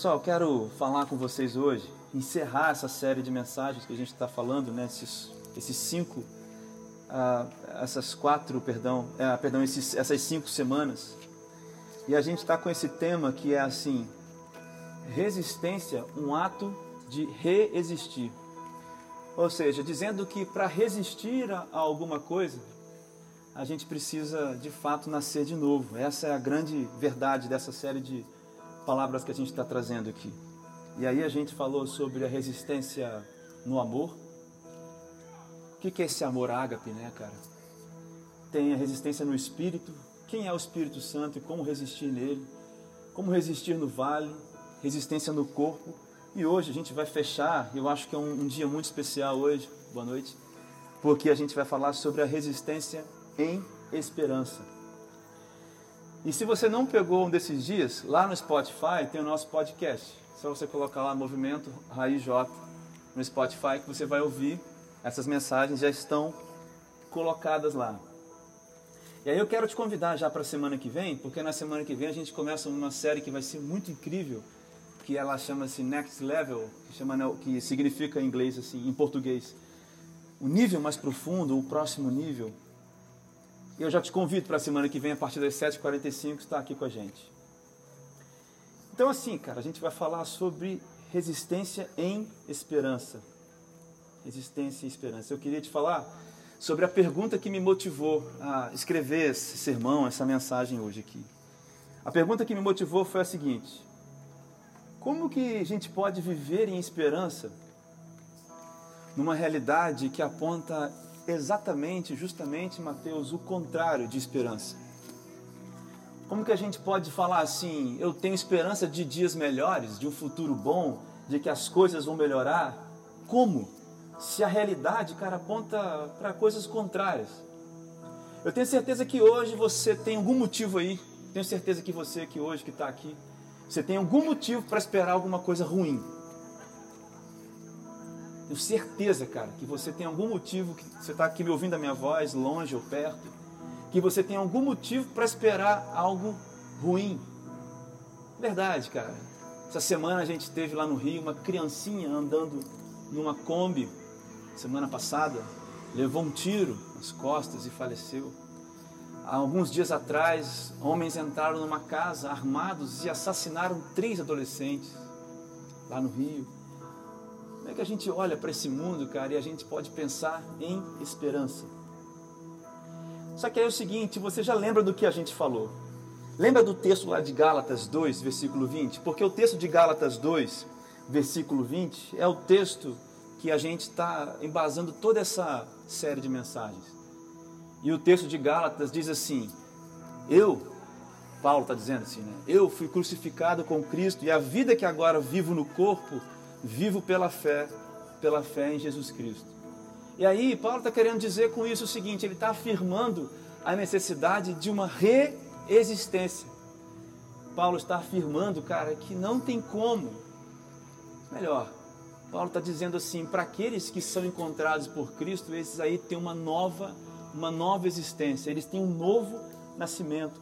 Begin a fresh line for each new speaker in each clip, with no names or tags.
Pessoal, quero falar com vocês hoje, encerrar essa série de mensagens que a gente está falando, né? Esses, esses cinco, uh, essas quatro, perdão, uh, perdão, esses, essas cinco semanas. E a gente está com esse tema que é assim: resistência, um ato de reexistir. Ou seja, dizendo que para resistir a alguma coisa, a gente precisa de fato nascer de novo. Essa é a grande verdade dessa série de palavras que a gente está trazendo aqui. E aí a gente falou sobre a resistência no amor. O que é esse amor ágape, né, cara? Tem a resistência no espírito. Quem é o Espírito Santo e como resistir nele? Como resistir no vale? Resistência no corpo. E hoje a gente vai fechar, eu acho que é um, um dia muito especial hoje, boa noite, porque a gente vai falar sobre a resistência em esperança. E se você não pegou um desses dias, lá no Spotify tem o nosso podcast. Só você colocar lá Movimento Raiz J no Spotify que você vai ouvir. Essas mensagens já estão colocadas lá. E aí eu quero te convidar já para a semana que vem, porque na semana que vem a gente começa uma série que vai ser muito incrível, que ela chama-se Next Level, que, chama, que significa em inglês assim, em português, o nível mais profundo, o próximo nível. E eu já te convido para a semana que vem, a partir das 7h45, estar aqui com a gente. Então, assim, cara, a gente vai falar sobre resistência em esperança. Resistência em esperança. Eu queria te falar sobre a pergunta que me motivou a escrever esse sermão, essa mensagem hoje aqui. A pergunta que me motivou foi a seguinte: Como que a gente pode viver em esperança numa realidade que aponta exatamente, justamente, Mateus, o contrário de esperança. Como que a gente pode falar assim, eu tenho esperança de dias melhores, de um futuro bom, de que as coisas vão melhorar? Como? Se a realidade, cara, aponta para coisas contrárias. Eu tenho certeza que hoje você tem algum motivo aí, tenho certeza que você que hoje que está aqui, você tem algum motivo para esperar alguma coisa ruim. Tenho certeza, cara, que você tem algum motivo, que você está aqui me ouvindo a minha voz, longe ou perto, que você tem algum motivo para esperar algo ruim. Verdade, cara. Essa semana a gente teve lá no Rio uma criancinha andando numa Kombi, semana passada, levou um tiro nas costas e faleceu. Há alguns dias atrás, homens entraram numa casa armados e assassinaram três adolescentes lá no Rio. É que a gente olha para esse mundo, cara, e a gente pode pensar em esperança? Só que aí é o seguinte, você já lembra do que a gente falou? Lembra do texto lá de Gálatas 2, versículo 20? Porque o texto de Gálatas 2, versículo 20, é o texto que a gente está embasando toda essa série de mensagens. E o texto de Gálatas diz assim: Eu, Paulo está dizendo assim, né? Eu fui crucificado com Cristo e a vida que agora vivo no corpo vivo pela fé, pela fé em Jesus Cristo. E aí, Paulo está querendo dizer com isso o seguinte: ele está afirmando a necessidade de uma reexistência. Paulo está afirmando, cara, que não tem como. Melhor, Paulo está dizendo assim: para aqueles que são encontrados por Cristo, esses aí têm uma nova, uma nova existência, eles têm um novo nascimento.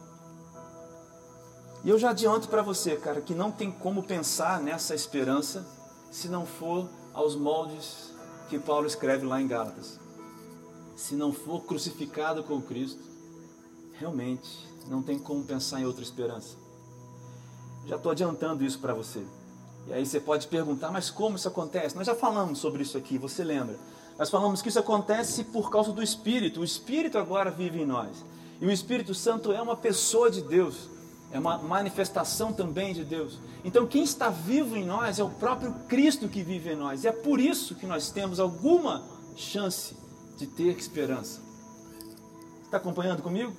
E eu já adianto para você, cara, que não tem como pensar nessa esperança se não for aos moldes que Paulo escreve lá em Gálatas. Se não for crucificado com Cristo, realmente não tem como pensar em outra esperança. Já estou adiantando isso para você. E aí você pode perguntar, mas como isso acontece? Nós já falamos sobre isso aqui, você lembra? Nós falamos que isso acontece por causa do Espírito. O Espírito agora vive em nós. E o Espírito Santo é uma pessoa de Deus é uma manifestação também de Deus. Então, quem está vivo em nós é o próprio Cristo que vive em nós. E é por isso que nós temos alguma chance de ter esperança. Está acompanhando comigo?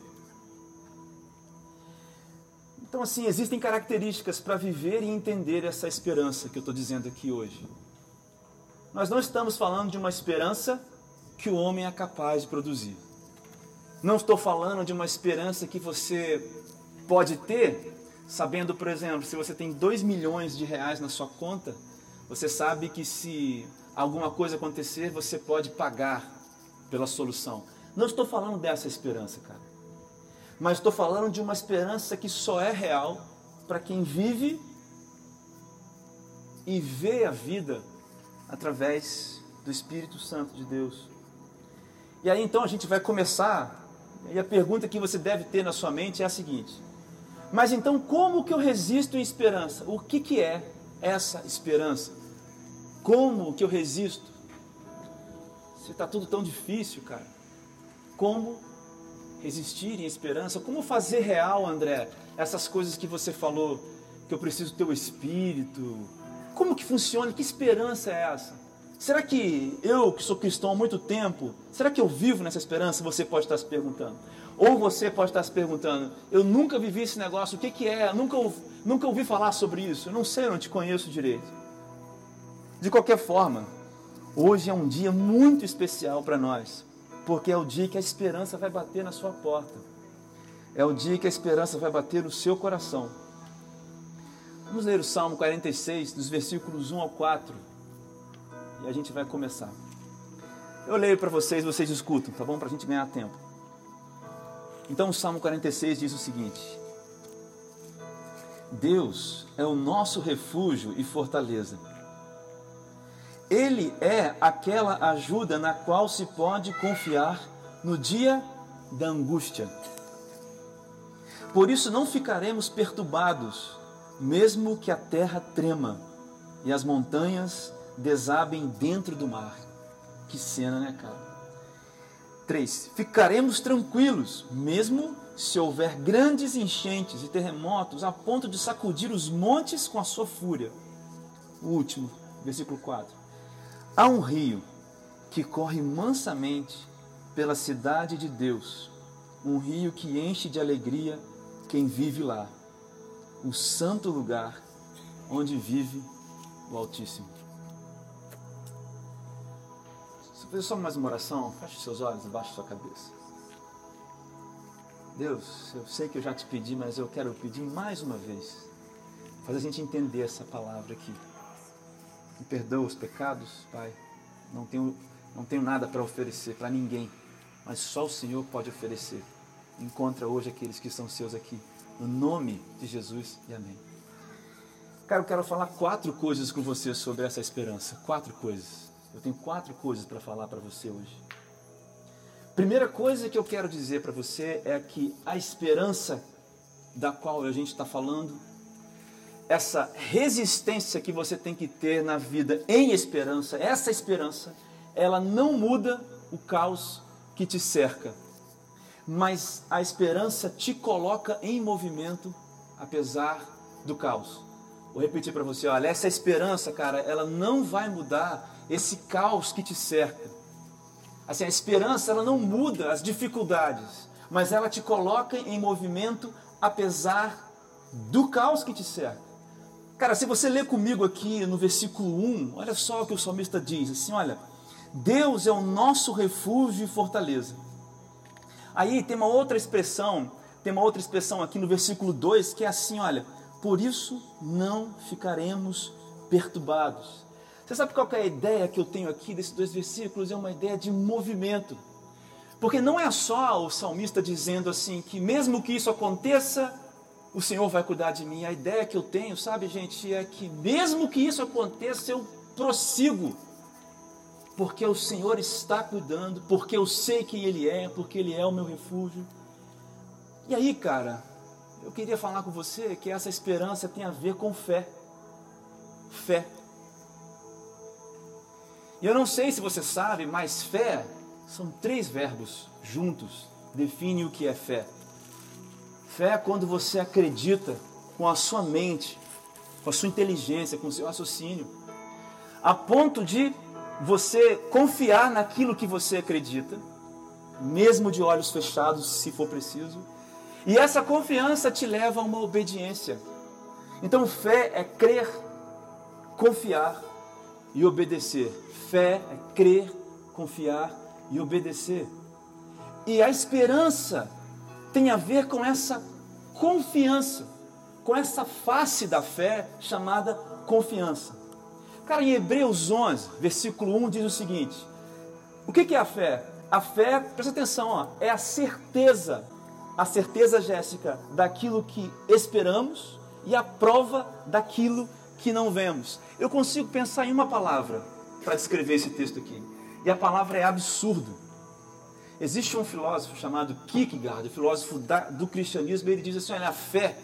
Então, assim, existem características para viver e entender essa esperança que eu estou dizendo aqui hoje. Nós não estamos falando de uma esperança que o homem é capaz de produzir. Não estou falando de uma esperança que você pode ter, sabendo, por exemplo, se você tem 2 milhões de reais na sua conta, você sabe que se alguma coisa acontecer, você pode pagar pela solução. Não estou falando dessa esperança, cara. Mas estou falando de uma esperança que só é real para quem vive e ver a vida através do Espírito Santo de Deus. E aí então a gente vai começar, e a pergunta que você deve ter na sua mente é a seguinte: Mas então como que eu resisto em esperança? O que, que é essa esperança? Como que eu resisto? Se está tudo tão difícil, cara, como resistir em esperança? Como fazer real, André, essas coisas que você falou, que eu preciso ter o Espírito? Como que funciona? Que esperança é essa? Será que eu, que sou cristão há muito tempo, será que eu vivo nessa esperança? Você pode estar se perguntando. Ou você pode estar se perguntando, eu nunca vivi esse negócio, o que, que é? nunca, nunca ouvi falar sobre isso, eu não sei, eu não te conheço direito. De qualquer forma, hoje é um dia muito especial para nós, porque é o dia que a esperança vai bater na sua porta, é o dia que a esperança vai bater no seu coração. Vamos ler o Salmo 46, dos versículos 1 ao 4 e a gente vai começar. Eu leio para vocês, vocês escutam, tá bom? Para a gente ganhar tempo. Então o Salmo 46 diz o seguinte: Deus é o nosso refúgio e fortaleza. Ele é aquela ajuda na qual se pode confiar no dia da angústia. Por isso não ficaremos perturbados, mesmo que a terra trema e as montanhas desabem dentro do mar. Que cena, né, cara? 3. Ficaremos tranquilos, mesmo se houver grandes enchentes e terremotos a ponto de sacudir os montes com a sua fúria. O último, versículo 4. Há um rio que corre mansamente pela cidade de Deus, um rio que enche de alegria quem vive lá, o santo lugar onde vive o Altíssimo. Fazer só mais uma oração. Feche seus olhos, abaixe sua cabeça. Deus, eu sei que eu já te pedi, mas eu quero pedir mais uma vez. Fazer a gente entender essa palavra aqui. Me perdoa os pecados, Pai. Não tenho, não tenho nada para oferecer para ninguém, mas só o Senhor pode oferecer. Encontra hoje aqueles que são seus aqui. No nome de Jesus e amém. Cara, eu quero falar quatro coisas com você sobre essa esperança. Quatro coisas. Eu tenho quatro coisas para falar para você hoje. Primeira coisa que eu quero dizer para você é que a esperança da qual a gente está falando, essa resistência que você tem que ter na vida em esperança, essa esperança, ela não muda o caos que te cerca, mas a esperança te coloca em movimento apesar do caos. Vou repetir para você, olha, essa esperança, cara, ela não vai mudar esse caos que te cerca. Assim, a esperança ela não muda as dificuldades, mas ela te coloca em movimento apesar do caos que te cerca. Cara, se você ler comigo aqui no versículo 1, olha só o que o salmista diz, assim, olha, Deus é o nosso refúgio e fortaleza. Aí tem uma outra expressão, tem uma outra expressão aqui no versículo 2 que é assim, olha, por isso não ficaremos perturbados. Você sabe qual é a ideia que eu tenho aqui desses dois versículos? É uma ideia de movimento. Porque não é só o salmista dizendo assim que mesmo que isso aconteça, o Senhor vai cuidar de mim. A ideia que eu tenho, sabe, gente, é que mesmo que isso aconteça, eu prossigo. Porque o Senhor está cuidando, porque eu sei quem Ele é, porque Ele é o meu refúgio. E aí, cara, eu queria falar com você que essa esperança tem a ver com fé. Fé. E eu não sei se você sabe, mas fé são três verbos juntos, define o que é fé. Fé é quando você acredita com a sua mente, com a sua inteligência, com o seu raciocínio, a ponto de você confiar naquilo que você acredita, mesmo de olhos fechados, se for preciso, e essa confiança te leva a uma obediência. Então, fé é crer, confiar e obedecer. Fé é crer, confiar e obedecer. E a esperança tem a ver com essa confiança, com essa face da fé chamada confiança. Cara, em Hebreus 11, versículo 1 diz o seguinte: O que é a fé? A fé, presta atenção, ó, é a certeza, a certeza, Jéssica, daquilo que esperamos e a prova daquilo que não vemos. Eu consigo pensar em uma palavra para descrever esse texto aqui. E a palavra é absurdo. Existe um filósofo chamado Kierkegaard, filósofo da, do cristianismo, e ele diz assim: olha, a fé,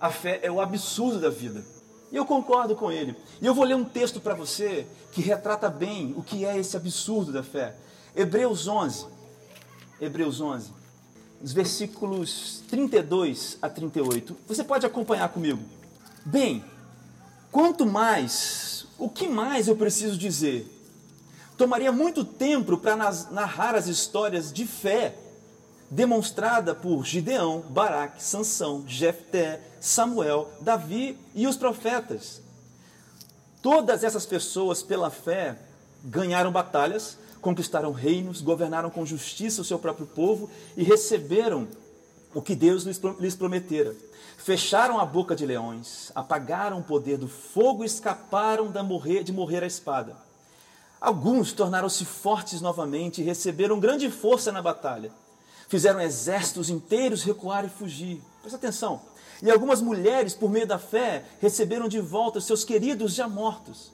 a fé é o absurdo da vida. E eu concordo com ele. E eu vou ler um texto para você que retrata bem o que é esse absurdo da fé. Hebreus 11. Hebreus 11. Os versículos 32 a 38. Você pode acompanhar comigo. Bem, quanto mais, o que mais eu preciso dizer? Tomaria muito tempo para narrar as histórias de fé demonstrada por Gideão, Baraque, Sansão, Jefté, Samuel, Davi e os profetas. Todas essas pessoas, pela fé, ganharam batalhas, conquistaram reinos, governaram com justiça o seu próprio povo e receberam o que Deus lhes prometera. Fecharam a boca de leões, apagaram o poder do fogo e escaparam de morrer à espada. Alguns tornaram-se fortes novamente e receberam grande força na batalha. Fizeram exércitos inteiros recuar e fugir. Presta atenção. E algumas mulheres, por meio da fé, receberam de volta seus queridos já mortos.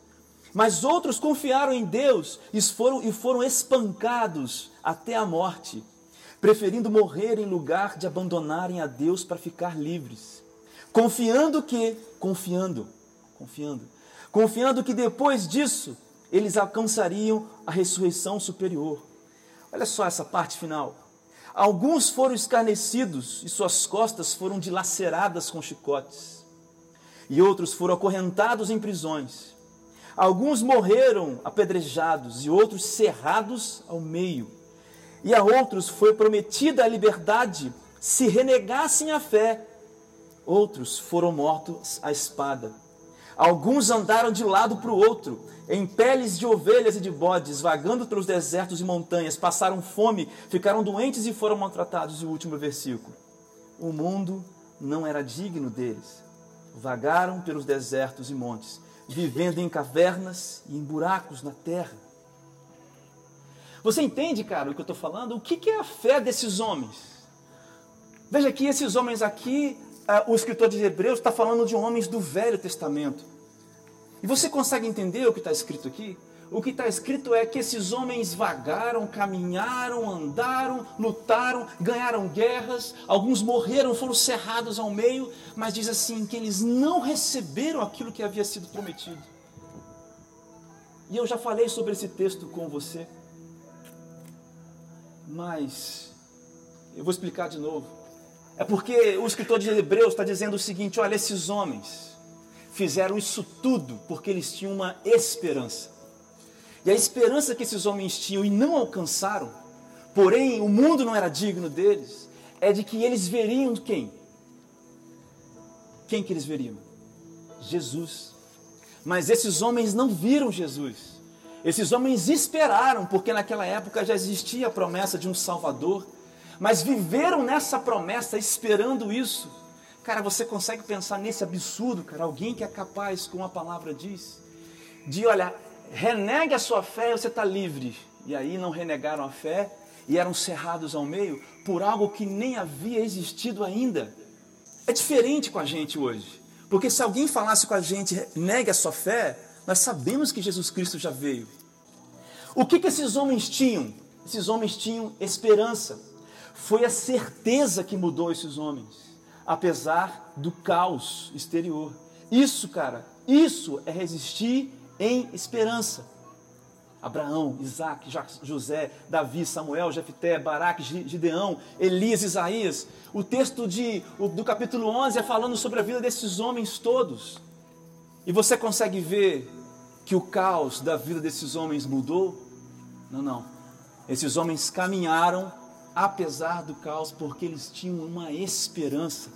Mas outros confiaram em Deus e foram, e foram espancados até a morte, preferindo morrer em lugar de abandonarem a Deus para ficar livres. Confiando que, confiando, confiando, confiando que depois disso eles alcançariam a ressurreição superior. Olha só essa parte final. Alguns foram escarnecidos e suas costas foram dilaceradas com chicotes, e outros foram acorrentados em prisões. Alguns morreram apedrejados e outros cerrados ao meio. E a outros foi prometida a liberdade se renegassem a fé. Outros foram mortos à espada. Alguns andaram de lado para o outro, em peles de ovelhas e de bodes, vagando pelos desertos e montanhas, passaram fome, ficaram doentes e foram maltratados. E o último versículo: O mundo não era digno deles. Vagaram pelos desertos e montes, vivendo em cavernas e em buracos na terra. Você entende, cara, o que eu estou falando? O que é a fé desses homens? Veja que esses homens aqui, uh, o escritor de Hebreus está falando de homens do Velho Testamento. E você consegue entender o que está escrito aqui? O que está escrito é que esses homens vagaram, caminharam, andaram, lutaram, ganharam guerras, alguns morreram, foram cerrados ao meio, mas diz assim que eles não receberam aquilo que havia sido prometido. E eu já falei sobre esse texto com você, mas eu vou explicar de novo. É porque o escritor de Hebreus está dizendo o seguinte: olha, esses homens, fizeram isso tudo porque eles tinham uma esperança. E a esperança que esses homens tinham e não alcançaram, porém o mundo não era digno deles, é de que eles veriam quem? Quem que eles veriam? Jesus. Mas esses homens não viram Jesus. Esses homens esperaram, porque naquela época já existia a promessa de um Salvador, mas viveram nessa promessa esperando isso Cara, você consegue pensar nesse absurdo, cara? Alguém que é capaz, como a palavra diz, de, olha, renegue a sua fé e você está livre. E aí não renegaram a fé e eram cerrados ao meio por algo que nem havia existido ainda. É diferente com a gente hoje. Porque se alguém falasse com a gente, negue a sua fé, nós sabemos que Jesus Cristo já veio. O que, que esses homens tinham? Esses homens tinham esperança. Foi a certeza que mudou esses homens apesar do caos exterior. Isso, cara, isso é resistir em esperança. Abraão, Isaac, José, Davi, Samuel, Jefté, Baraque, Gideão, Elias, Isaías. O texto de, do capítulo 11 é falando sobre a vida desses homens todos. E você consegue ver que o caos da vida desses homens mudou? Não, não. Esses homens caminharam apesar do caos, porque eles tinham uma esperança.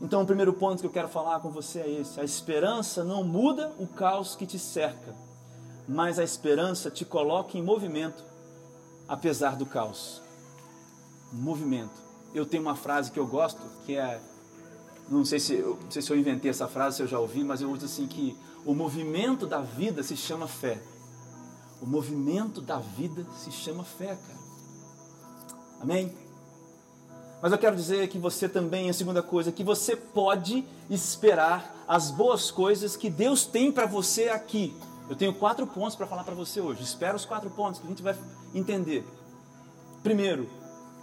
Então, o primeiro ponto que eu quero falar com você é esse: a esperança não muda o caos que te cerca, mas a esperança te coloca em movimento, apesar do caos. Movimento. Eu tenho uma frase que eu gosto, que é não sei se eu, não sei se eu inventei essa frase, se eu já ouvi, mas eu uso assim que o movimento da vida se chama fé. O movimento da vida se chama fé, cara. Amém? Mas eu quero dizer que você também, a segunda coisa, que você pode esperar as boas coisas que Deus tem para você aqui. Eu tenho quatro pontos para falar para você hoje. Espera os quatro pontos que a gente vai entender. Primeiro,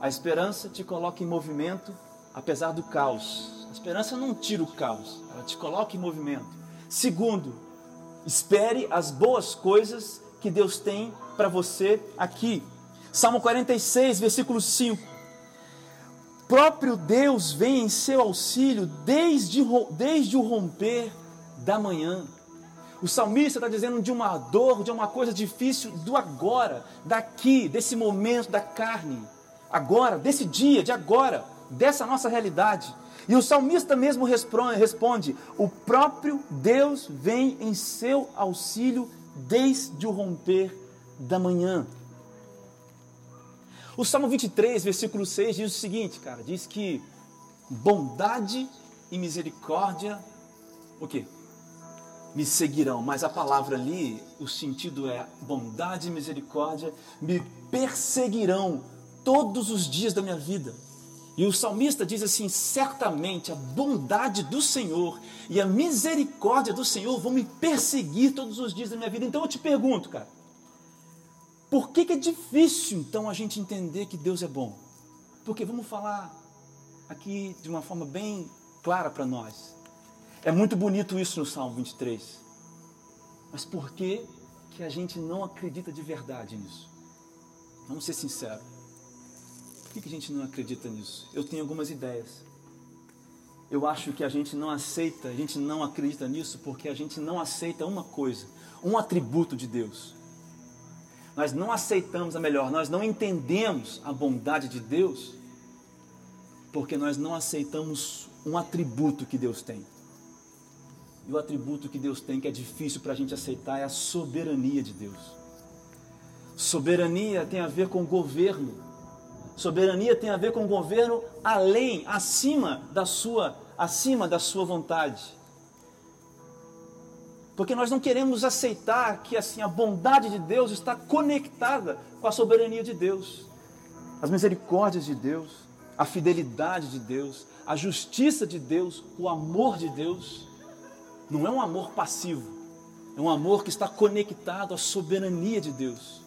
a esperança te coloca em movimento apesar do caos. A esperança não tira o caos, ela te coloca em movimento. Segundo, espere as boas coisas que Deus tem para você aqui. Salmo 46, versículo 5 próprio Deus vem em seu auxílio desde, desde o romper da manhã. O salmista está dizendo de uma dor, de uma coisa difícil do agora, daqui, desse momento da carne, agora, desse dia, de agora, dessa nossa realidade. E o salmista mesmo responde, o próprio Deus vem em seu auxílio desde o romper da manhã. O Salmo 23, versículo 6 diz o seguinte, cara, diz que bondade e misericórdia, o quê? Me seguirão, mas a palavra ali, o sentido é bondade e misericórdia me perseguirão todos os dias da minha vida. E o salmista diz assim: certamente a bondade do Senhor e a misericórdia do Senhor vão me perseguir todos os dias da minha vida. Então eu te pergunto, cara, por que, que é difícil então a gente entender que Deus é bom? Porque vamos falar aqui de uma forma bem clara para nós. É muito bonito isso no Salmo 23. Mas por que, que a gente não acredita de verdade nisso? Vamos ser sinceros. Que, que a gente não acredita nisso? Eu tenho algumas ideias. Eu acho que a gente não aceita, a gente não acredita nisso porque a gente não aceita uma coisa, um atributo de Deus nós não aceitamos a melhor, nós não entendemos a bondade de Deus, porque nós não aceitamos um atributo que Deus tem. E o atributo que Deus tem que é difícil para a gente aceitar é a soberania de Deus. Soberania tem a ver com governo. Soberania tem a ver com governo além, acima da sua, acima da sua vontade. Porque nós não queremos aceitar que assim a bondade de Deus está conectada com a soberania de Deus. As misericórdias de Deus, a fidelidade de Deus, a justiça de Deus, o amor de Deus, não é um amor passivo, é um amor que está conectado à soberania de Deus.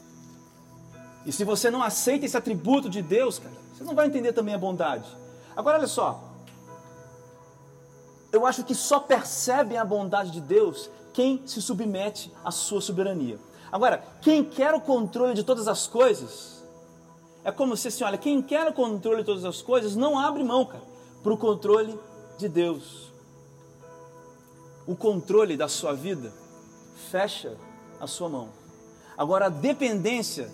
E se você não aceita esse atributo de Deus, cara, você não vai entender também a bondade. Agora olha só, eu acho que só percebem a bondade de Deus quem se submete à sua soberania. Agora, quem quer o controle de todas as coisas, é como se assim, olha, quem quer o controle de todas as coisas não abre mão, cara, para o controle de Deus. O controle da sua vida fecha a sua mão. Agora, a dependência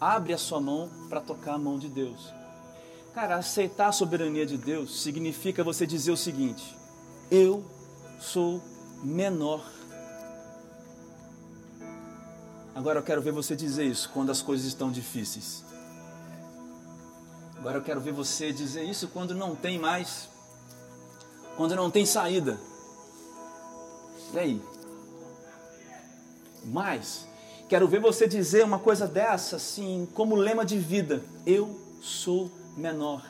abre a sua mão para tocar a mão de Deus. Cara, aceitar a soberania de Deus significa você dizer o seguinte: eu sou menor Agora eu quero ver você dizer isso quando as coisas estão difíceis. Agora eu quero ver você dizer isso quando não tem mais, quando não tem saída. E aí? Mas quero ver você dizer uma coisa dessa assim, como lema de vida: eu sou menor.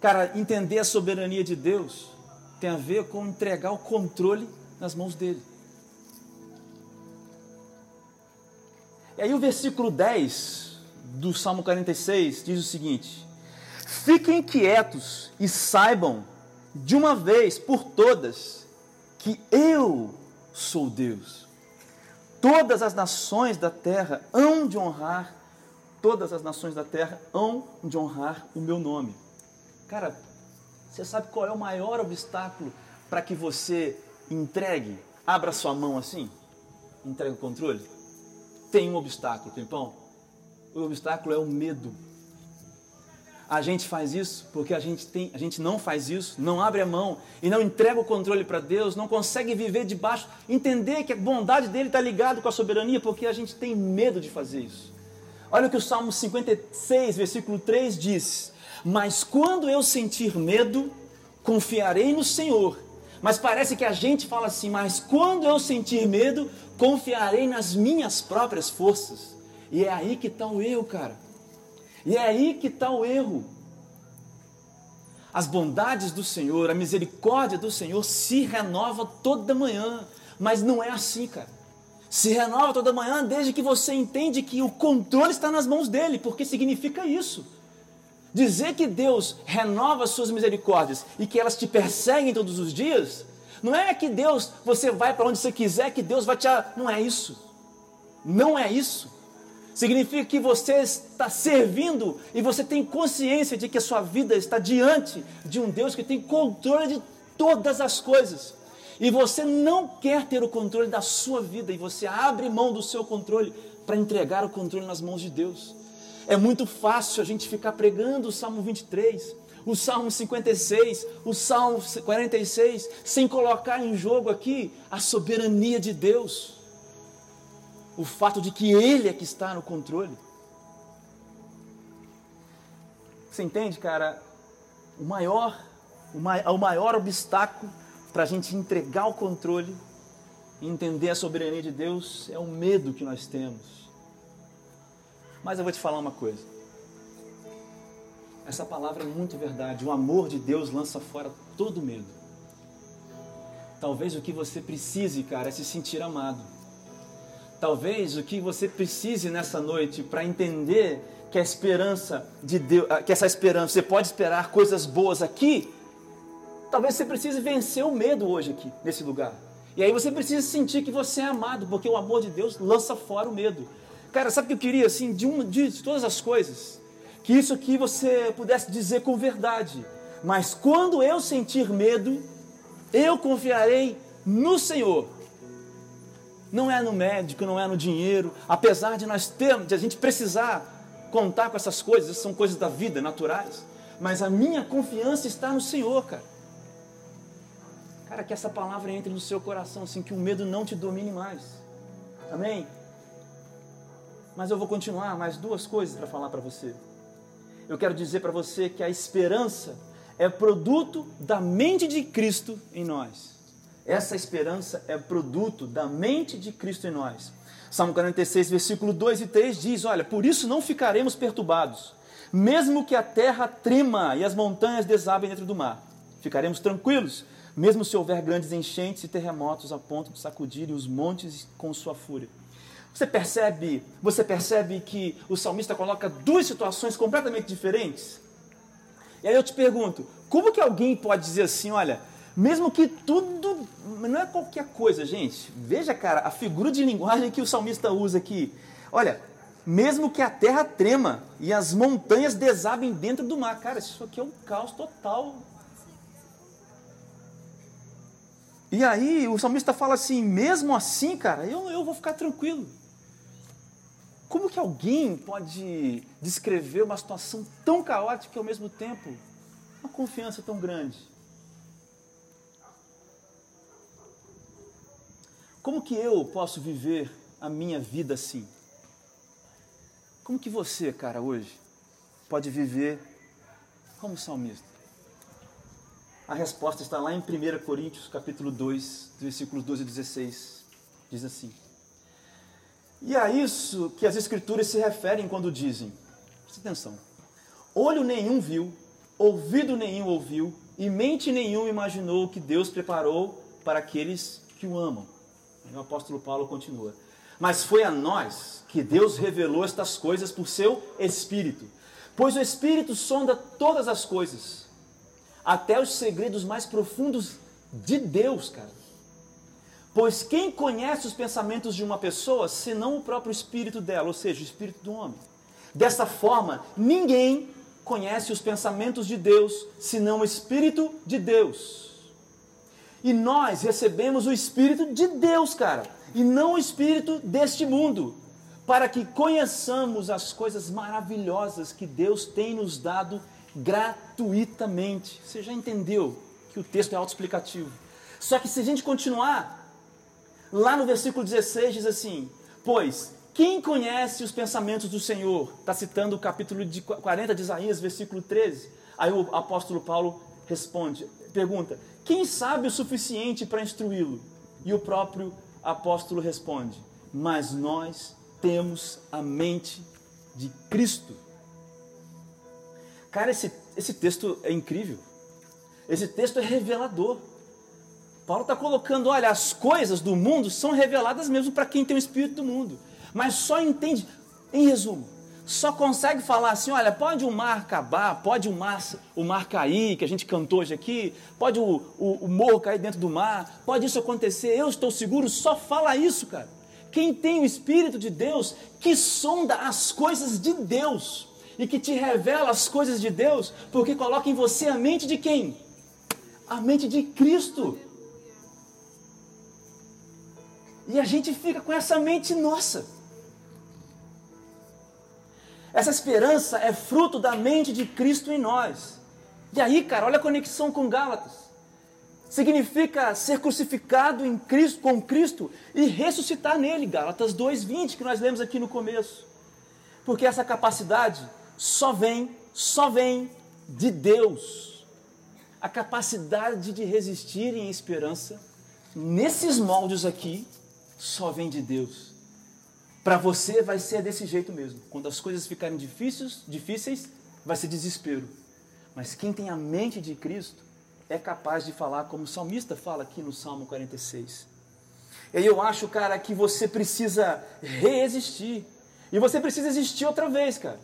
Cara, entender a soberania de Deus tem a ver com entregar o controle nas mãos dele. E aí o versículo 10 do Salmo 46 diz o seguinte: Fiquem quietos e saibam de uma vez por todas que eu sou Deus. Todas as nações da terra hão de honrar, todas as nações da terra hão de honrar o meu nome. Cara, você sabe qual é o maior obstáculo para que você entregue, abra sua mão assim, entregue o controle? tem um obstáculo, Pimpão. O obstáculo é o medo. A gente faz isso porque a gente, tem, a gente não faz isso, não abre a mão e não entrega o controle para Deus, não consegue viver debaixo, entender que a bondade dele está ligado com a soberania, porque a gente tem medo de fazer isso. Olha o que o Salmo 56, versículo 3 diz: Mas quando eu sentir medo, confiarei no Senhor. Mas parece que a gente fala assim, mas quando eu sentir medo, confiarei nas minhas próprias forças. E é aí que está o erro, cara. E é aí que está o erro. As bondades do Senhor, a misericórdia do Senhor se renova toda manhã. Mas não é assim, cara. Se renova toda manhã desde que você entende que o controle está nas mãos dele, porque significa isso. Dizer que Deus renova as suas misericórdias e que elas te perseguem todos os dias, não é que Deus, você vai para onde você quiser, que Deus vai te. Não é isso. Não é isso. Significa que você está servindo e você tem consciência de que a sua vida está diante de um Deus que tem controle de todas as coisas. E você não quer ter o controle da sua vida e você abre mão do seu controle para entregar o controle nas mãos de Deus. É muito fácil a gente ficar pregando o Salmo 23, o Salmo 56, o Salmo 46, sem colocar em jogo aqui a soberania de Deus o fato de que Ele é que está no controle. Você entende, cara? O maior, o o maior obstáculo para a gente entregar o controle e entender a soberania de Deus é o medo que nós temos. Mas eu vou te falar uma coisa. Essa palavra é muito verdade. O amor de Deus lança fora todo medo. Talvez o que você precise, cara, é se sentir amado. Talvez o que você precise nessa noite para entender que a esperança de Deus, que essa esperança, você pode esperar coisas boas aqui. Talvez você precise vencer o medo hoje aqui, nesse lugar. E aí você precisa sentir que você é amado, porque o amor de Deus lança fora o medo. Cara, sabe o que eu queria, assim, de, um, de todas as coisas? Que isso aqui você pudesse dizer com verdade. Mas quando eu sentir medo, eu confiarei no Senhor não é no médico, não é no dinheiro, apesar de nós termos, de a gente precisar contar com essas coisas, são coisas da vida, naturais, mas a minha confiança está no Senhor, cara. Cara, que essa palavra entre no seu coração, assim, que o medo não te domine mais. Amém? Mas eu vou continuar mais duas coisas para falar para você. Eu quero dizer para você que a esperança é produto da mente de Cristo em nós. Essa esperança é produto da mente de Cristo em nós. Salmo 46, versículo 2 e 3 diz: Olha, por isso não ficaremos perturbados, mesmo que a terra trema e as montanhas desabem dentro do mar. Ficaremos tranquilos, mesmo se houver grandes enchentes e terremotos a ponto de sacudirem os montes com sua fúria. Você percebe, você percebe que o salmista coloca duas situações completamente diferentes? E aí eu te pergunto, como que alguém pode dizer assim, olha, mesmo que tudo. Não é qualquer coisa, gente. Veja, cara, a figura de linguagem que o salmista usa aqui. Olha, mesmo que a terra trema e as montanhas desabem dentro do mar. Cara, isso aqui é um caos total. E aí o salmista fala assim: mesmo assim, cara, eu, eu vou ficar tranquilo. Como que alguém pode descrever uma situação tão caótica e ao mesmo tempo uma confiança tão grande? Como que eu posso viver a minha vida assim? Como que você, cara, hoje pode viver como salmista? A resposta está lá em 1 Coríntios, capítulo 2, versículos 12 e 16. Diz assim: E a isso que as escrituras se referem quando dizem, presta atenção, olho nenhum viu, ouvido nenhum ouviu, e mente nenhum imaginou que Deus preparou para aqueles que o amam. O apóstolo Paulo continua. Mas foi a nós que Deus revelou estas coisas por seu Espírito. Pois o Espírito sonda todas as coisas, até os segredos mais profundos de Deus, cara. Pois quem conhece os pensamentos de uma pessoa, senão o próprio espírito dela, ou seja, o espírito do homem? Dessa forma, ninguém conhece os pensamentos de Deus, senão o espírito de Deus. E nós recebemos o Espírito de Deus, cara, e não o Espírito deste mundo, para que conheçamos as coisas maravilhosas que Deus tem nos dado gratuitamente. Você já entendeu que o texto é autoexplicativo. Só que se a gente continuar, lá no versículo 16 diz assim: Pois quem conhece os pensamentos do Senhor? Está citando o capítulo de 40 de Isaías, versículo 13. Aí o apóstolo Paulo responde, pergunta: quem sabe o suficiente para instruí-lo? E o próprio apóstolo responde: Mas nós temos a mente de Cristo. Cara, esse, esse texto é incrível. Esse texto é revelador. Paulo está colocando, olha, as coisas do mundo são reveladas mesmo para quem tem o espírito do mundo. Mas só entende, em resumo, só consegue falar assim, olha, pode o mar acabar, pode o mar, o mar cair, que a gente cantou hoje aqui, pode o, o, o morro cair dentro do mar, pode isso acontecer, eu estou seguro, só fala isso, cara. Quem tem o Espírito de Deus, que sonda as coisas de Deus e que te revela as coisas de Deus, porque coloca em você a mente de quem? A mente de Cristo. E a gente fica com essa mente nossa. Essa esperança é fruto da mente de Cristo em nós. E aí, cara, olha a conexão com Gálatas. Significa ser crucificado em Cristo, com Cristo e ressuscitar nele. Gálatas 2:20 que nós lemos aqui no começo. Porque essa capacidade só vem, só vem de Deus. A capacidade de resistir em esperança nesses moldes aqui só vem de Deus. Para você vai ser desse jeito mesmo. Quando as coisas ficarem difíceis, difíceis, vai ser desespero. Mas quem tem a mente de Cristo é capaz de falar como o salmista fala aqui no Salmo 46. E aí eu acho, cara, que você precisa resistir. E você precisa existir outra vez, cara.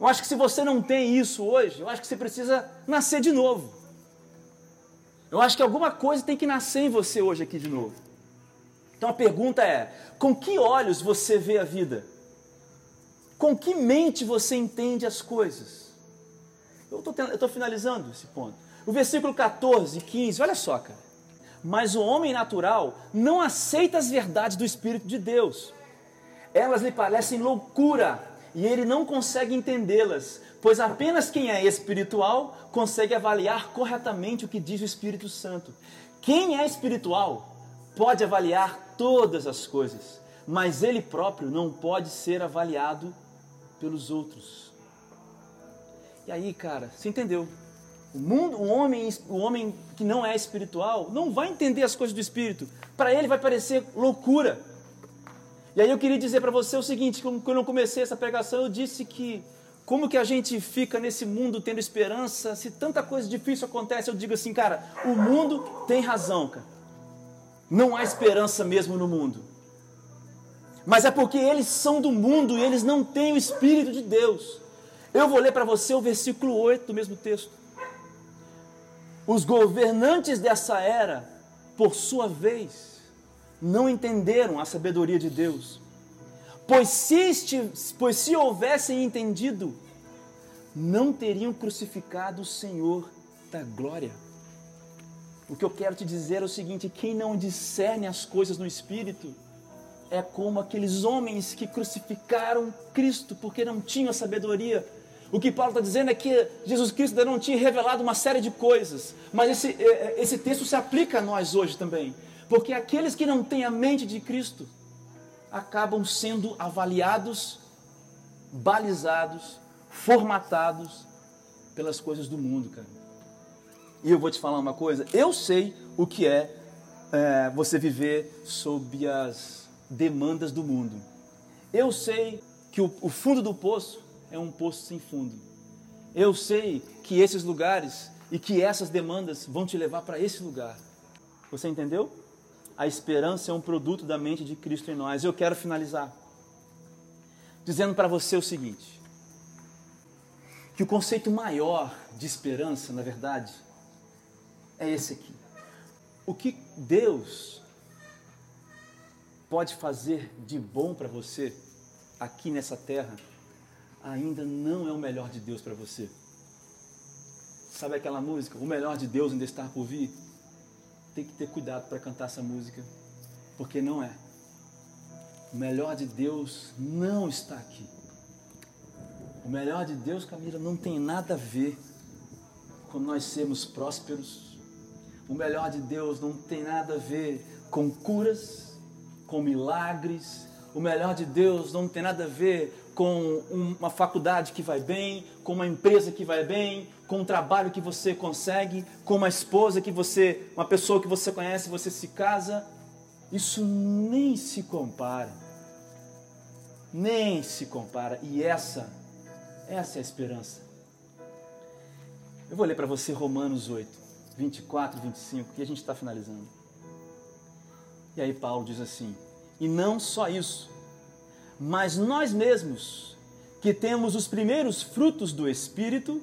Eu acho que se você não tem isso hoje, eu acho que você precisa nascer de novo. Eu acho que alguma coisa tem que nascer em você hoje aqui de novo. Então a pergunta é: com que olhos você vê a vida? Com que mente você entende as coisas? Eu estou finalizando esse ponto. O versículo 14 e 15, olha só, cara. Mas o homem natural não aceita as verdades do Espírito de Deus. Elas lhe parecem loucura e ele não consegue entendê-las, pois apenas quem é espiritual consegue avaliar corretamente o que diz o Espírito Santo. Quem é espiritual pode avaliar todas as coisas, mas ele próprio não pode ser avaliado pelos outros. E aí, cara, você entendeu? O mundo, o homem, o homem que não é espiritual, não vai entender as coisas do espírito. Para ele vai parecer loucura. E aí eu queria dizer para você o seguinte, quando eu comecei essa pregação, eu disse que como que a gente fica nesse mundo tendo esperança, se tanta coisa difícil acontece, eu digo assim, cara, o mundo tem razão, cara. Não há esperança mesmo no mundo. Mas é porque eles são do mundo e eles não têm o Espírito de Deus. Eu vou ler para você o versículo 8 do mesmo texto. Os governantes dessa era, por sua vez, não entenderam a sabedoria de Deus. Pois se, pois se houvessem entendido, não teriam crucificado o Senhor da glória. O que eu quero te dizer é o seguinte: quem não discerne as coisas no espírito é como aqueles homens que crucificaram Cristo porque não tinham a sabedoria. O que Paulo está dizendo é que Jesus Cristo ainda não tinha revelado uma série de coisas, mas esse, é, é, esse texto se aplica a nós hoje também, porque aqueles que não têm a mente de Cristo acabam sendo avaliados, balizados, formatados pelas coisas do mundo, cara. E eu vou te falar uma coisa: eu sei o que é, é você viver sob as demandas do mundo. Eu sei que o, o fundo do poço é um poço sem fundo. Eu sei que esses lugares e que essas demandas vão te levar para esse lugar. Você entendeu? A esperança é um produto da mente de Cristo em nós. Eu quero finalizar dizendo para você o seguinte: que o conceito maior de esperança, na verdade, é esse aqui. O que Deus pode fazer de bom para você aqui nessa terra ainda não é o melhor de Deus para você. Sabe aquela música? O melhor de Deus ainda está por vir? Tem que ter cuidado para cantar essa música, porque não é. O melhor de Deus não está aqui. O melhor de Deus, Camila, não tem nada a ver com nós sermos prósperos, o melhor de Deus não tem nada a ver com curas, com milagres. O melhor de Deus não tem nada a ver com uma faculdade que vai bem, com uma empresa que vai bem, com um trabalho que você consegue, com uma esposa que você, uma pessoa que você conhece, você se casa. Isso nem se compara. Nem se compara. E essa, essa é a esperança. Eu vou ler para você Romanos 8, 24 e 25, e a gente está finalizando. E aí Paulo diz assim: E não só isso, mas nós mesmos, que temos os primeiros frutos do Espírito,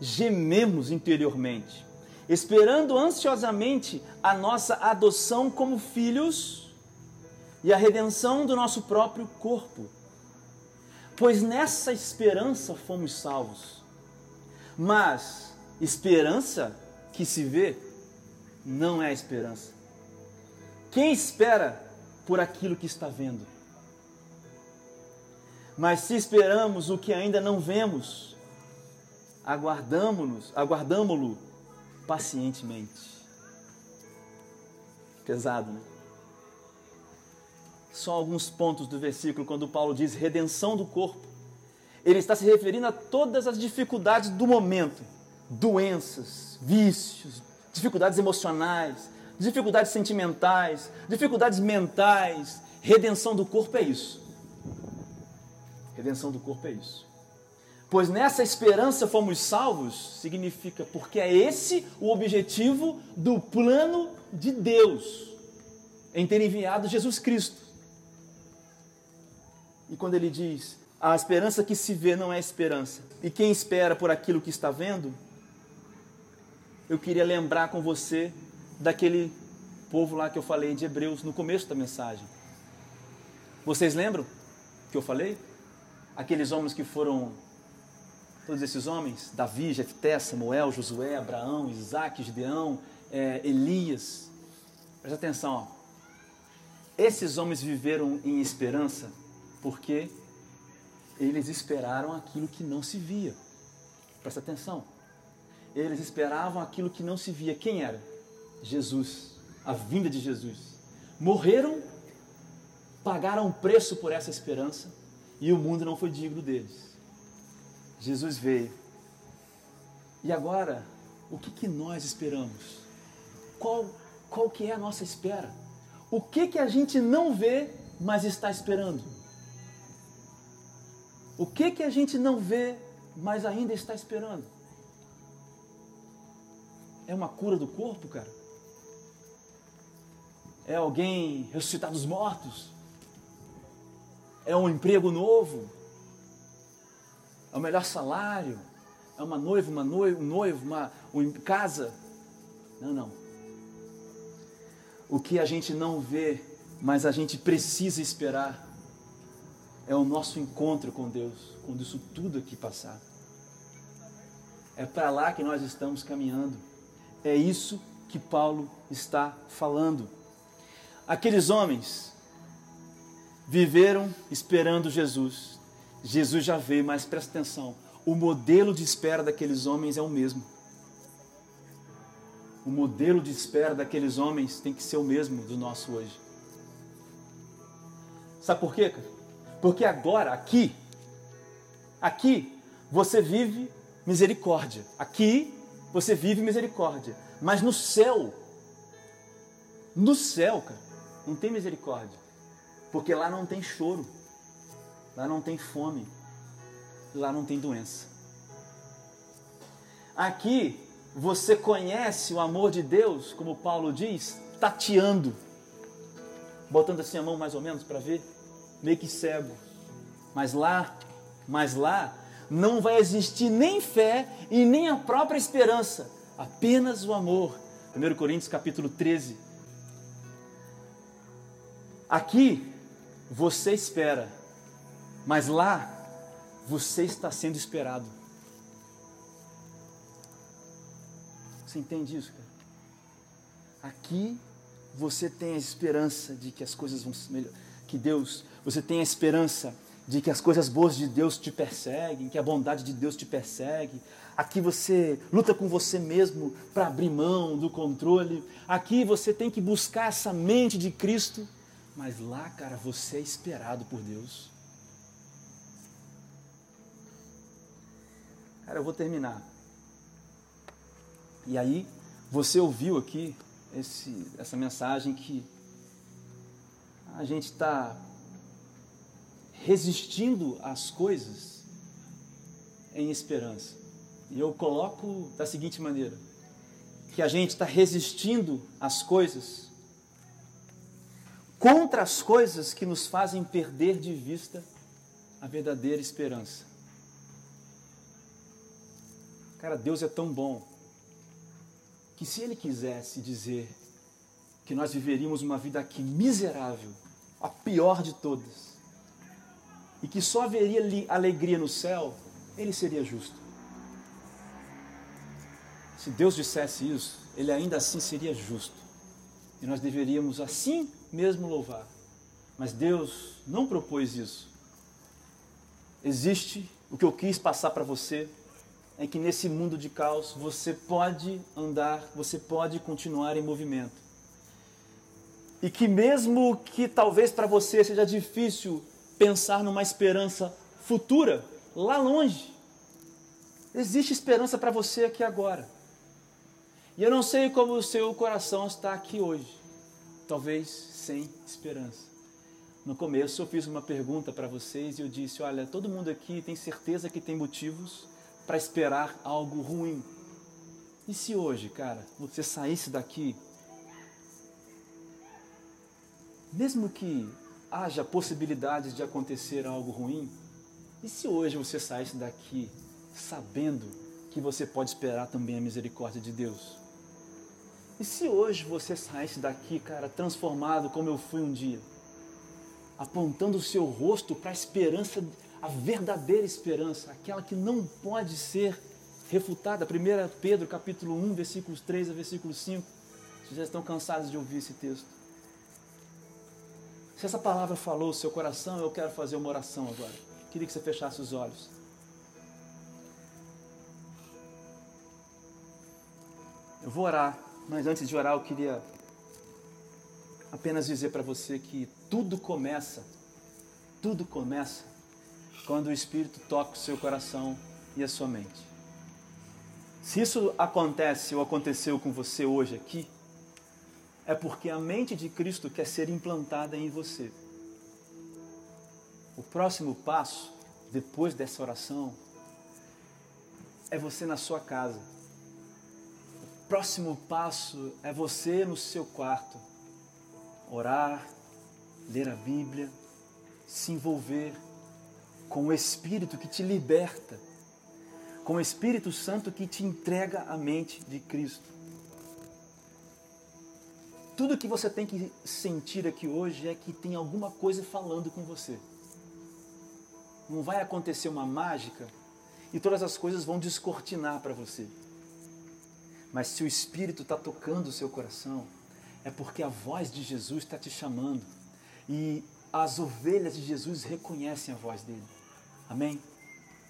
gememos interiormente, esperando ansiosamente a nossa adoção como filhos e a redenção do nosso próprio corpo. Pois nessa esperança fomos salvos. Mas esperança que se vê não é esperança. Quem espera por aquilo que está vendo? Mas se esperamos o que ainda não vemos, aguardamos-nos, aguardamo-lo pacientemente. Pesado, né? Só alguns pontos do versículo quando Paulo diz redenção do corpo. Ele está se referindo a todas as dificuldades do momento, doenças, vícios, dificuldades emocionais, dificuldades sentimentais, dificuldades mentais. Redenção do corpo é isso. Redenção do corpo é isso. Pois nessa esperança fomos salvos, significa porque é esse o objetivo do plano de Deus em ter enviado Jesus Cristo. E quando ele diz, a esperança que se vê não é esperança, e quem espera por aquilo que está vendo, eu queria lembrar com você daquele povo lá que eu falei de Hebreus no começo da mensagem. Vocês lembram que eu falei? Aqueles homens que foram, todos esses homens, Davi, Jefté, Samuel, Josué, Abraão, Isaac, Gideão, é, Elias. Presta atenção, ó. esses homens viveram em esperança porque eles esperaram aquilo que não se via. Presta atenção. Eles esperavam aquilo que não se via. Quem era? Jesus, a vinda de Jesus. Morreram, pagaram um preço por essa esperança e o mundo não foi digno deles. Jesus veio. E agora, o que, que nós esperamos? Qual, qual que é a nossa espera? O que, que a gente não vê, mas está esperando? O que, que a gente não vê, mas ainda está esperando? É uma cura do corpo, cara? É alguém ressuscitar dos mortos? É um emprego novo? É o melhor salário? É uma noiva, uma noiva, um noivo, uma, uma casa? Não, não. O que a gente não vê, mas a gente precisa esperar, é o nosso encontro com Deus, quando isso tudo aqui passar. É para lá que nós estamos caminhando. É isso que Paulo está falando. Aqueles homens viveram esperando Jesus. Jesus já veio, mas presta atenção: o modelo de espera daqueles homens é o mesmo. O modelo de espera daqueles homens tem que ser o mesmo do nosso hoje. Sabe por quê? Porque agora, aqui, aqui, você vive misericórdia. Aqui, você vive misericórdia. Mas no céu, no céu, cara, não tem misericórdia. Porque lá não tem choro, lá não tem fome, lá não tem doença. Aqui você conhece o amor de Deus, como Paulo diz, tateando, botando assim a mão mais ou menos para ver, meio que cego. Mas lá, mas lá, não vai existir nem fé e nem a própria esperança, apenas o amor. 1 Coríntios capítulo 13. Aqui você espera, mas lá você está sendo esperado. Você entende isso, cara? Aqui você tem a esperança de que as coisas vão melhor, que Deus, você tem a esperança de que as coisas boas de Deus te perseguem, que a bondade de Deus te persegue. Aqui você luta com você mesmo para abrir mão do controle. Aqui você tem que buscar essa mente de Cristo mas lá, cara, você é esperado por Deus. Cara, eu vou terminar. E aí, você ouviu aqui esse, essa mensagem que a gente está resistindo às coisas em esperança. E eu coloco da seguinte maneira: que a gente está resistindo às coisas contra as coisas que nos fazem perder de vista a verdadeira esperança. Cara, Deus é tão bom que se Ele quisesse dizer que nós viveríamos uma vida aqui miserável, a pior de todas, e que só haveria alegria no céu, Ele seria justo. Se Deus dissesse isso, Ele ainda assim seria justo. E nós deveríamos assim mesmo louvar. Mas Deus não propôs isso. Existe o que eu quis passar para você é que nesse mundo de caos você pode andar, você pode continuar em movimento. E que mesmo que talvez para você seja difícil pensar numa esperança futura, lá longe, existe esperança para você aqui agora. E eu não sei como o seu coração está aqui hoje, talvez sem esperança. No começo eu fiz uma pergunta para vocês e eu disse: olha, todo mundo aqui tem certeza que tem motivos para esperar algo ruim. E se hoje, cara, você saísse daqui, mesmo que haja possibilidades de acontecer algo ruim, e se hoje você saísse daqui sabendo que você pode esperar também a misericórdia de Deus? E se hoje você saísse daqui, cara, transformado como eu fui um dia, apontando o seu rosto para a esperança a verdadeira esperança, aquela que não pode ser refutada. 1 Pedro capítulo 1, versículos 3 a versículo 5. Vocês já estão cansados de ouvir esse texto. Se essa palavra falou o seu coração, eu quero fazer uma oração agora. Queria que você fechasse os olhos. Eu vou orar, mas antes de orar eu queria apenas dizer para você que tudo começa, tudo começa quando o Espírito toca o seu coração e a sua mente. Se isso acontece ou aconteceu com você hoje aqui, é porque a mente de Cristo quer ser implantada em você. O próximo passo, depois dessa oração, é você na sua casa. O próximo passo é você no seu quarto. Orar, ler a Bíblia, se envolver com o Espírito que te liberta, com o Espírito Santo que te entrega a mente de Cristo. Tudo que você tem que sentir aqui hoje é que tem alguma coisa falando com você. Não vai acontecer uma mágica e todas as coisas vão descortinar para você. Mas se o Espírito está tocando o seu coração, é porque a voz de Jesus está te chamando. E as ovelhas de Jesus reconhecem a voz dele. Amém?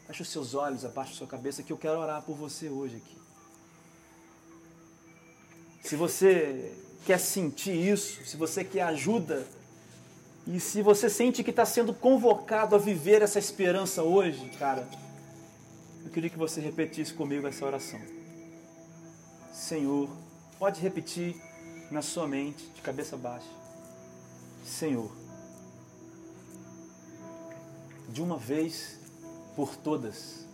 Feche os seus olhos, abaixe a sua cabeça que eu quero orar por você hoje aqui. Se você quer sentir isso, se você quer ajuda, e se você sente que está sendo convocado a viver essa esperança hoje, cara, eu queria que você repetisse comigo essa oração. Senhor, pode repetir na sua mente, de cabeça baixa. Senhor, de uma vez por todas.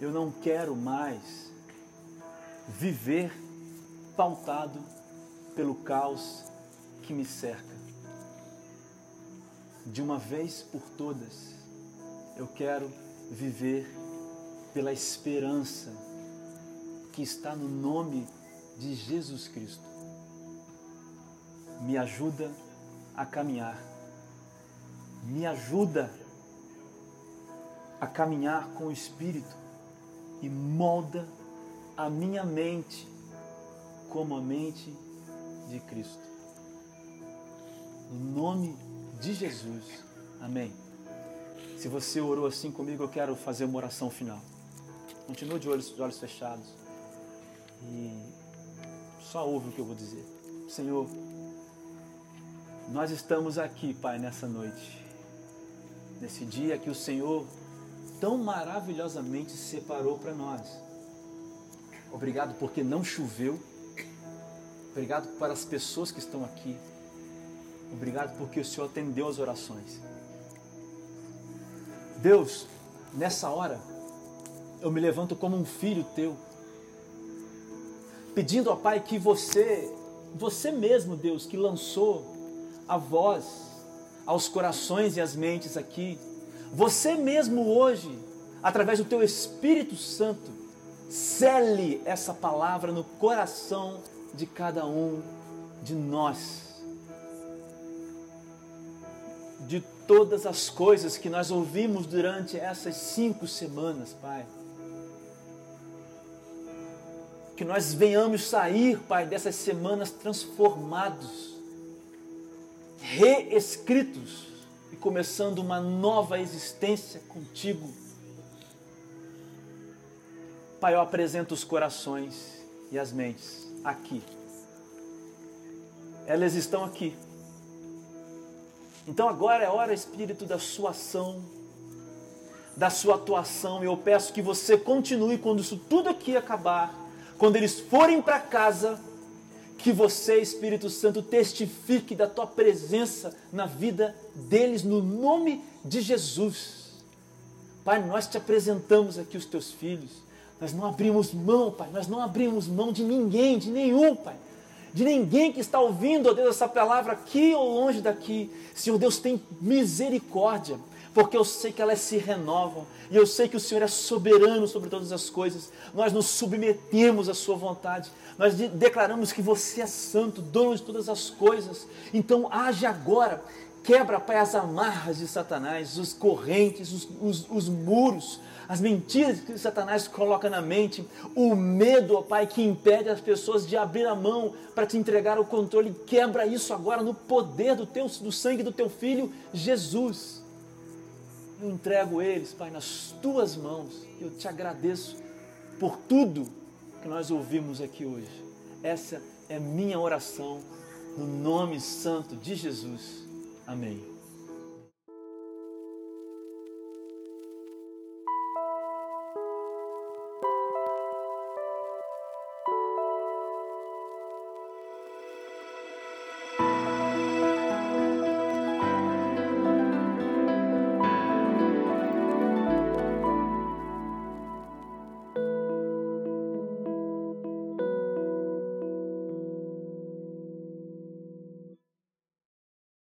Eu não quero mais viver pautado pelo caos que me cerca. De uma vez por todas, eu quero viver pela esperança que está no nome de Jesus Cristo. Me ajuda a caminhar me ajuda a caminhar com o Espírito e molda a minha mente como a mente de Cristo. No nome de Jesus. Amém. Se você orou assim comigo, eu quero fazer uma oração final. Continua de olhos, de olhos fechados. E só ouve o que eu vou dizer. Senhor, nós estamos aqui, Pai, nessa noite nesse dia que o Senhor tão maravilhosamente separou para nós. Obrigado porque não choveu. Obrigado para as pessoas que estão aqui. Obrigado porque o Senhor atendeu as orações. Deus, nessa hora, eu me levanto como um filho teu, pedindo ao Pai que você, você mesmo, Deus, que lançou a voz aos corações e às mentes aqui, você mesmo hoje, através do teu Espírito Santo, cele essa palavra no coração de cada um de nós. De todas as coisas que nós ouvimos durante essas cinco semanas, Pai. Que nós venhamos sair, Pai, dessas semanas transformados, reescritos e começando uma nova existência contigo. Pai, eu apresento os corações e as mentes aqui. Elas estão aqui. Então agora é hora, Espírito, da sua ação, da sua atuação. Eu peço que você continue quando isso tudo aqui acabar, quando eles forem para casa, que você, Espírito Santo, testifique da tua presença na vida deles, no nome de Jesus. Pai, nós te apresentamos aqui os teus filhos. Nós não abrimos mão, Pai, nós não abrimos mão de ninguém, de nenhum, Pai de ninguém que está ouvindo, ó Deus, essa palavra aqui ou longe daqui. Senhor Deus, tem misericórdia, porque eu sei que elas se renovam e eu sei que o Senhor é soberano sobre todas as coisas. Nós nos submetemos à Sua vontade, nós declaramos que você é santo, dono de todas as coisas. Então, age agora. Quebra, Pai, as amarras de Satanás, os correntes, os, os, os muros, as mentiras que Satanás coloca na mente, o medo, ó Pai, que impede as pessoas de abrir a mão para te entregar o controle. Quebra isso agora no poder do, teu, do sangue do teu filho Jesus. Eu entrego eles, Pai, nas tuas mãos. Eu te agradeço por tudo que nós ouvimos aqui hoje. Essa é minha oração no nome santo de Jesus. Amém.